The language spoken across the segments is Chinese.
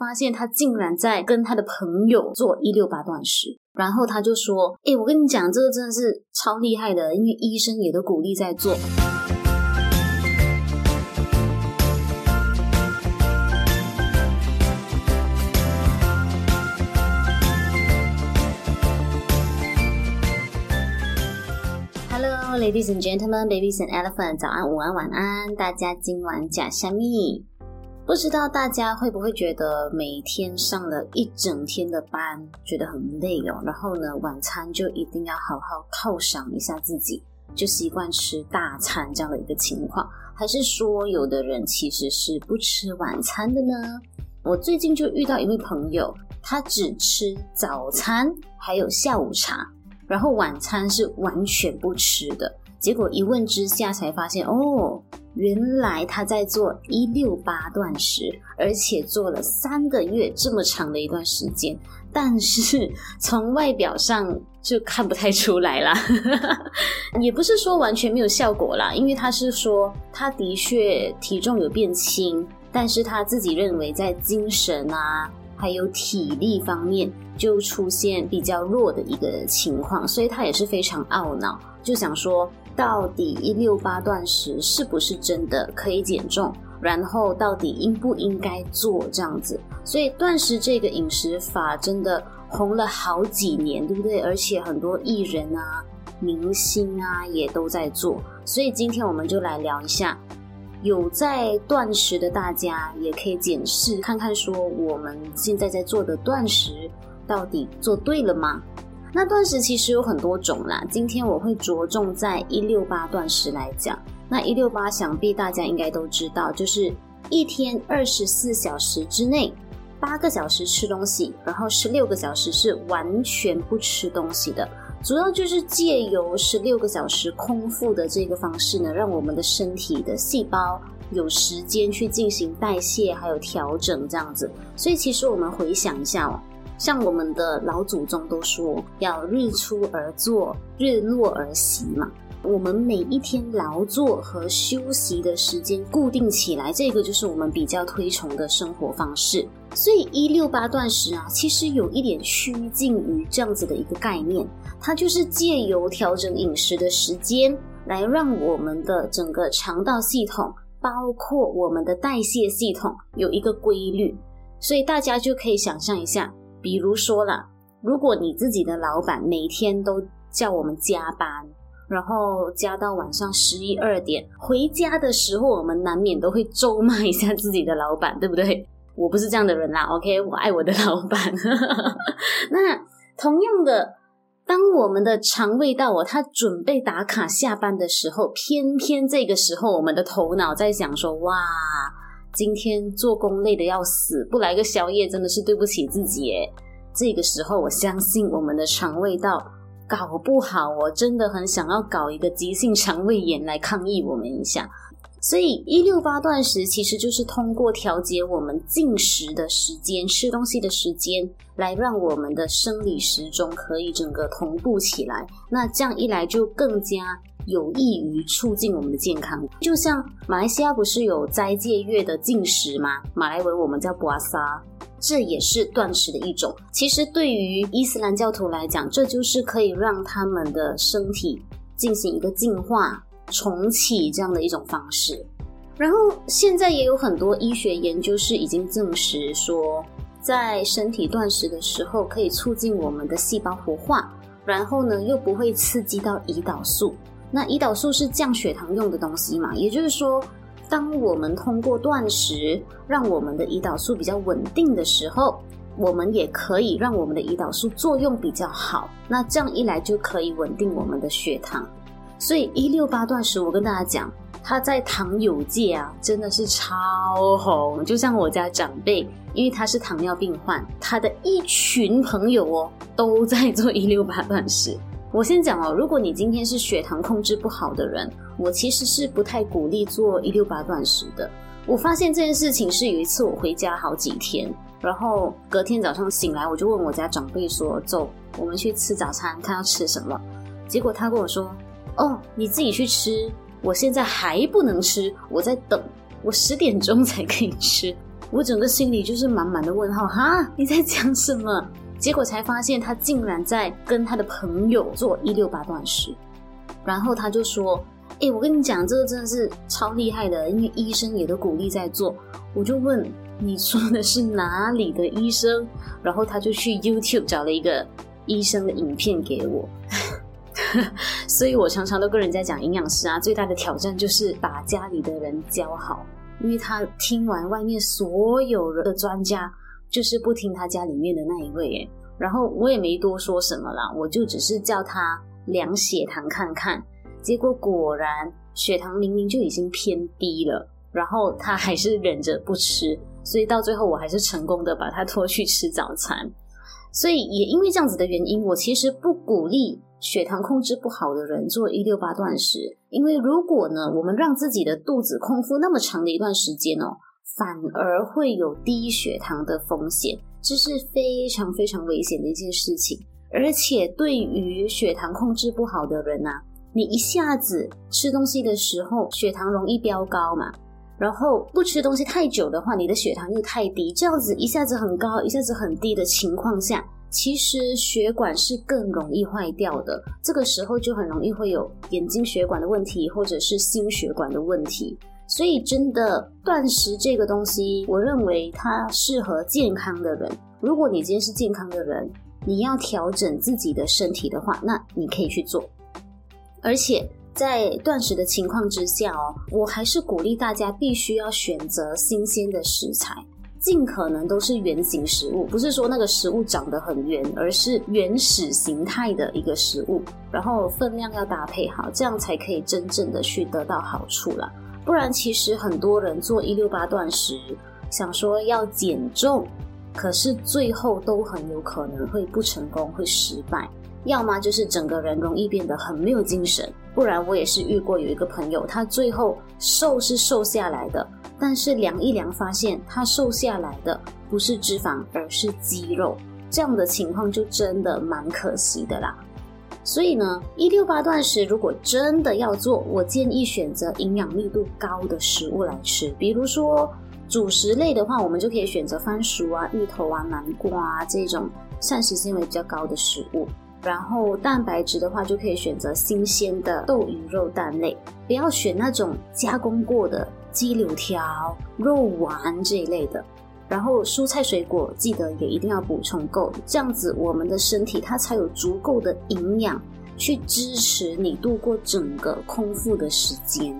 发现他竟然在跟他的朋友做一六八断食，然后他就说：“哎，我跟你讲，这个真的是超厉害的，因为医生也都鼓励在做。” Hello, ladies and gentlemen, babies and elephants，早安、午安、晚安，大家今晚假虾米。不知道大家会不会觉得每天上了一整天的班，觉得很累哦。然后呢，晚餐就一定要好好犒赏一下自己，就习惯吃大餐这样的一个情况，还是说有的人其实是不吃晚餐的呢？我最近就遇到一位朋友，他只吃早餐，还有下午茶，然后晚餐是完全不吃的。结果一问之下才发现，哦。原来他在做一六八断食，而且做了三个月这么长的一段时间，但是 从外表上就看不太出来啦，也不是说完全没有效果啦，因为他是说他的确体重有变轻，但是他自己认为在精神啊还有体力方面就出现比较弱的一个情况，所以他也是非常懊恼，就想说。到底一六八断食是不是真的可以减重？然后到底应不应该做这样子？所以断食这个饮食法真的红了好几年，对不对？而且很多艺人啊、明星啊也都在做。所以今天我们就来聊一下，有在断食的大家也可以检视看看，说我们现在在做的断食到底做对了吗？那断食其实有很多种啦，今天我会着重在一六八断食来讲。那一六八想必大家应该都知道，就是一天二十四小时之内，八个小时吃东西，然后十六个小时是完全不吃东西的。主要就是借由十六个小时空腹的这个方式呢，让我们的身体的细胞有时间去进行代谢还有调整这样子。所以其实我们回想一下哦。像我们的老祖宗都说要日出而作，日落而息嘛。我们每一天劳作和休息的时间固定起来，这个就是我们比较推崇的生活方式。所以一六八断食啊，其实有一点趋近于这样子的一个概念，它就是借由调整饮食的时间，来让我们的整个肠道系统，包括我们的代谢系统有一个规律。所以大家就可以想象一下。比如说啦，如果你自己的老板每天都叫我们加班，然后加到晚上十一二点，回家的时候，我们难免都会咒骂一下自己的老板，对不对？我不是这样的人啦，OK，我爱我的老板。那同样的，当我们的肠胃道哦，他准备打卡下班的时候，偏偏这个时候，我们的头脑在想说，哇。今天做工累得要死，不来个宵夜真的是对不起自己耶。这个时候，我相信我们的肠胃道搞不好，我真的很想要搞一个急性肠胃炎来抗议我们一下。所以一六八断食其实就是通过调节我们进食的时间、吃东西的时间，来让我们的生理时钟可以整个同步起来。那这样一来就更加。有益于促进我们的健康，就像马来西亚不是有斋戒月的禁食吗？马来文我们叫布萨，这也是断食的一种。其实对于伊斯兰教徒来讲，这就是可以让他们的身体进行一个净化、重启这样的一种方式。然后现在也有很多医学研究是已经证实说，在身体断食的时候，可以促进我们的细胞活化，然后呢又不会刺激到胰岛素。那胰岛素是降血糖用的东西嘛？也就是说，当我们通过断食让我们的胰岛素比较稳定的时候，我们也可以让我们的胰岛素作用比较好。那这样一来就可以稳定我们的血糖。所以一六八断食，我跟大家讲，它在糖友界啊真的是超红。就像我家长辈，因为他是糖尿病患，他的一群朋友哦都在做一六八断食。我先讲哦，如果你今天是血糖控制不好的人，我其实是不太鼓励做一六八断食的。我发现这件事情是有一次我回家好几天，然后隔天早上醒来，我就问我家长辈说：“走，我们去吃早餐，看要吃什么？”结果他跟我说：“哦，你自己去吃，我现在还不能吃，我在等，我十点钟才可以吃。”我整个心里就是满满的问号，哈，你在讲什么？结果才发现他竟然在跟他的朋友做一六八断食，然后他就说：“哎、我跟你讲，这个真的是超厉害的，因为医生也都鼓励在做。”我就问：“你说的是哪里的医生？”然后他就去 YouTube 找了一个医生的影片给我。所以我常常都跟人家讲，营养师啊，最大的挑战就是把家里的人教好。因为他听完外面所有人的专家，就是不听他家里面的那一位诶，然后我也没多说什么啦，我就只是叫他量血糖看看，结果果然血糖明明就已经偏低了，然后他还是忍着不吃，所以到最后我还是成功的把他拖去吃早餐。所以也因为这样子的原因，我其实不鼓励。血糖控制不好的人做一六八断食，因为如果呢，我们让自己的肚子空腹那么长的一段时间哦，反而会有低血糖的风险，这是非常非常危险的一件事情。而且对于血糖控制不好的人啊，你一下子吃东西的时候血糖容易飙高嘛，然后不吃东西太久的话，你的血糖又太低，这样子一下子很高，一下子很低的情况下。其实血管是更容易坏掉的，这个时候就很容易会有眼睛血管的问题，或者是心血管的问题。所以，真的断食这个东西，我认为它适合健康的人。如果你今天是健康的人，你要调整自己的身体的话，那你可以去做。而且在断食的情况之下哦，我还是鼓励大家必须要选择新鲜的食材。尽可能都是原型食物，不是说那个食物长得很圆，而是原始形态的一个食物，然后分量要搭配好，这样才可以真正的去得到好处啦。不然，其实很多人做一六八断食，想说要减重，可是最后都很有可能会不成功，会失败。要么就是整个人容易变得很没有精神，不然我也是遇过有一个朋友，他最后瘦是瘦下来的。但是量一量，发现他瘦下来的不是脂肪，而是肌肉，这样的情况就真的蛮可惜的啦。所以呢，一六八断食如果真的要做，我建议选择营养密度高的食物来吃，比如说主食类的话，我们就可以选择番薯啊、芋头啊、南瓜啊这种膳食纤维比较高的食物。然后蛋白质的话，就可以选择新鲜的豆、鱼、肉、蛋类，不要选那种加工过的。鸡柳条、肉丸这一类的，然后蔬菜水果记得也一定要补充够，这样子我们的身体它才有足够的营养去支持你度过整个空腹的时间。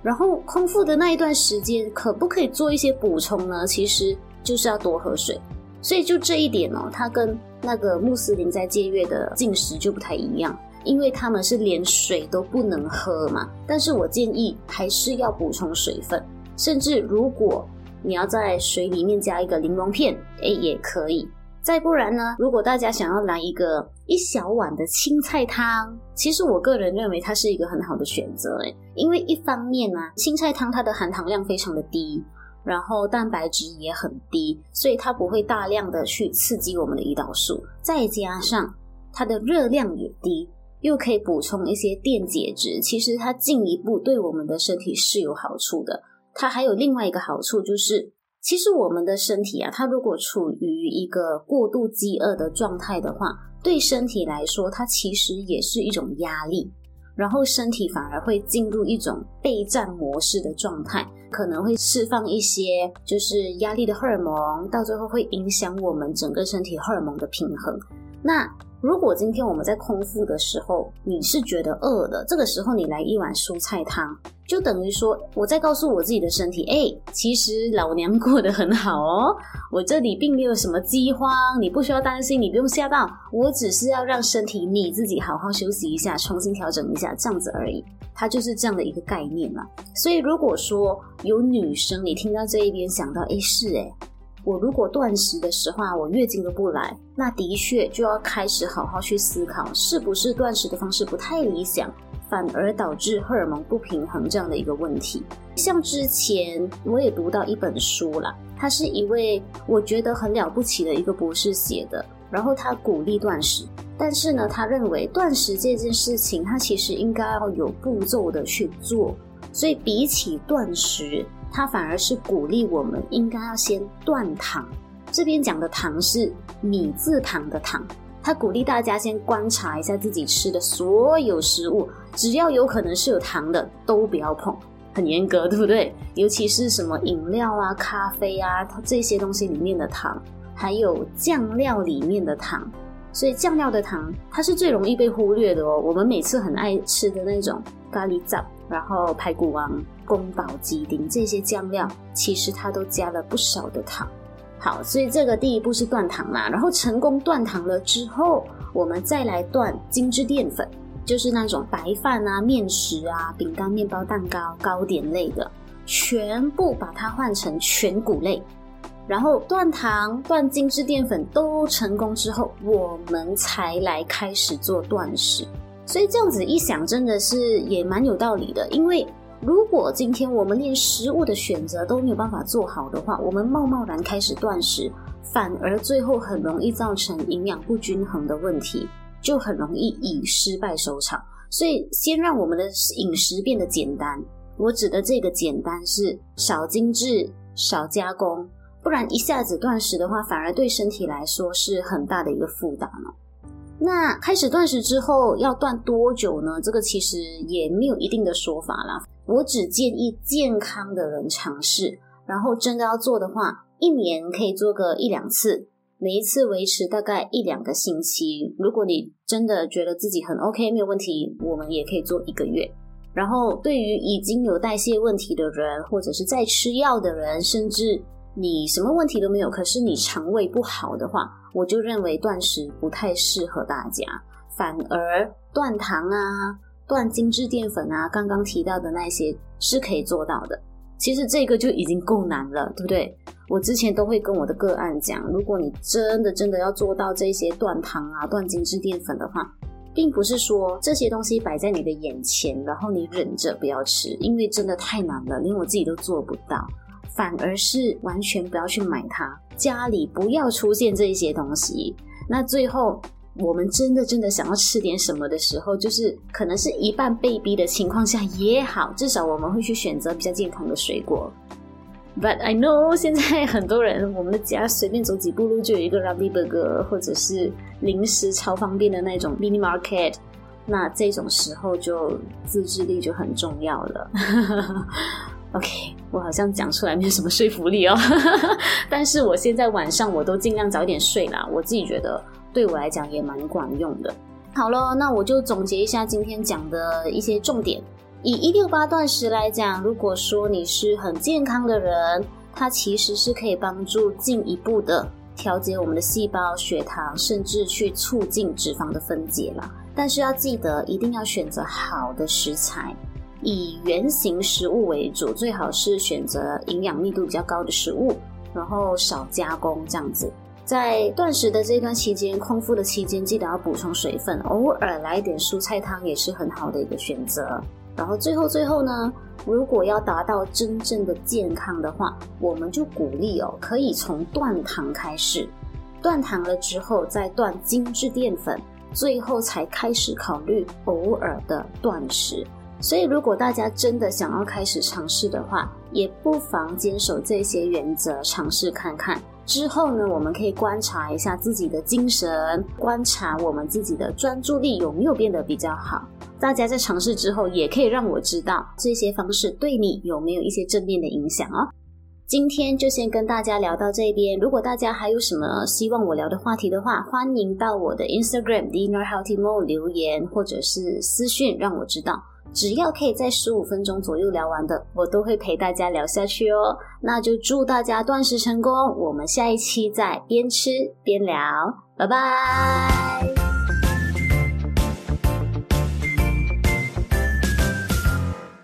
然后空腹的那一段时间，可不可以做一些补充呢？其实就是要多喝水。所以就这一点哦，它跟那个穆斯林在戒月的进食就不太一样。因为他们是连水都不能喝嘛，但是我建议还是要补充水分，甚至如果你要在水里面加一个柠檬片，诶，也可以。再不然呢，如果大家想要来一个一小碗的青菜汤，其实我个人认为它是一个很好的选择，诶，因为一方面呢，青菜汤它的含糖量非常的低，然后蛋白质也很低，所以它不会大量的去刺激我们的胰岛素，再加上它的热量也低。又可以补充一些电解质，其实它进一步对我们的身体是有好处的。它还有另外一个好处，就是其实我们的身体啊，它如果处于一个过度饥饿的状态的话，对身体来说，它其实也是一种压力，然后身体反而会进入一种备战模式的状态，可能会释放一些就是压力的荷尔蒙，到最后会影响我们整个身体荷尔蒙的平衡。那如果今天我们在空腹的时候，你是觉得饿的，这个时候你来一碗蔬菜汤，就等于说我在告诉我自己的身体，哎，其实老娘过得很好哦，我这里并没有什么饥荒，你不需要担心，你不用吓到，我只是要让身体你自己好好休息一下，重新调整一下，这样子而已，它就是这样的一个概念嘛。所以如果说有女生，你听到这一边想到，哎，是哎。我如果断食的时候，我月经都不来，那的确就要开始好好去思考，是不是断食的方式不太理想，反而导致荷尔蒙不平衡这样的一个问题。像之前我也读到一本书啦，他是一位我觉得很了不起的一个博士写的，然后他鼓励断食，但是呢，他认为断食这件事情，他其实应该要有步骤的去做。所以比起断食，它反而是鼓励我们应该要先断糖。这边讲的糖是米字旁的糖，它鼓励大家先观察一下自己吃的所有食物，只要有可能是有糖的都不要碰，很严格，对不对？尤其是什么饮料啊、咖啡啊，它这些东西里面的糖，还有酱料里面的糖。所以酱料的糖，它是最容易被忽略的哦。我们每次很爱吃的那种咖喱酱，然后排骨王、宫保鸡丁这些酱料，其实它都加了不少的糖。好，所以这个第一步是断糖嘛。然后成功断糖了之后，我们再来断精致淀粉，就是那种白饭啊、面食啊、饼干、面包、蛋糕、糕点类的，全部把它换成全谷类。然后断糖、断精致淀粉都成功之后，我们才来开始做断食。所以这样子一想，真的是也蛮有道理的。因为如果今天我们连食物的选择都没有办法做好的话，我们贸贸然开始断食，反而最后很容易造成营养不均衡的问题，就很容易以失败收场。所以先让我们的饮食变得简单。我指的这个简单是少精致、少加工。不然一下子断食的话，反而对身体来说是很大的一个负担了。那开始断食之后要断多久呢？这个其实也没有一定的说法啦。我只建议健康的人尝试，然后真的要做的话，一年可以做个一两次，每一次维持大概一两个星期。如果你真的觉得自己很 OK，没有问题，我们也可以做一个月。然后对于已经有代谢问题的人，或者是在吃药的人，甚至你什么问题都没有，可是你肠胃不好的话，我就认为断食不太适合大家。反而断糖啊、断精致淀粉啊，刚刚提到的那些是可以做到的。其实这个就已经够难了，对不对？我之前都会跟我的个案讲，如果你真的真的要做到这些断糖啊、断精致淀粉的话，并不是说这些东西摆在你的眼前，然后你忍着不要吃，因为真的太难了，连我自己都做不到。反而是完全不要去买它，家里不要出现这些东西。那最后我们真的真的想要吃点什么的时候，就是可能是一半被逼的情况下也好，至少我们会去选择比较健康的水果。But I know 现在很多人，我们的家随便走几步路就有一个 Ramly Burger，或者是零食超方便的那种 Mini Market。那这种时候就自制力就很重要了。OK，我好像讲出来没有什么说服力哦，但是我现在晚上我都尽量早点睡啦，我自己觉得对我来讲也蛮管用的。好了，那我就总结一下今天讲的一些重点。以一六八断食来讲，如果说你是很健康的人，它其实是可以帮助进一步的调节我们的细胞、血糖，甚至去促进脂肪的分解啦。但是要记得，一定要选择好的食材。以原型食物为主，最好是选择营养密度比较高的食物，然后少加工这样子。在断食的这段期间，空腹的期间，记得要补充水分，偶尔来点蔬菜汤也是很好的一个选择。然后最后最后呢，如果要达到真正的健康的话，我们就鼓励哦，可以从断糖开始，断糖了之后再断精致淀粉，最后才开始考虑偶尔的断食。所以，如果大家真的想要开始尝试的话，也不妨坚守这些原则，尝试看看。之后呢，我们可以观察一下自己的精神，观察我们自己的专注力有没有变得比较好。大家在尝试之后，也可以让我知道这些方式对你有没有一些正面的影响哦。今天就先跟大家聊到这边。如果大家还有什么希望我聊的话题的话，欢迎到我的 Instagram dinner healthy mode 留言，或者是私讯让我知道。只要可以在十五分钟左右聊完的，我都会陪大家聊下去哦。那就祝大家断食成功，我们下一期再边吃边聊，拜拜。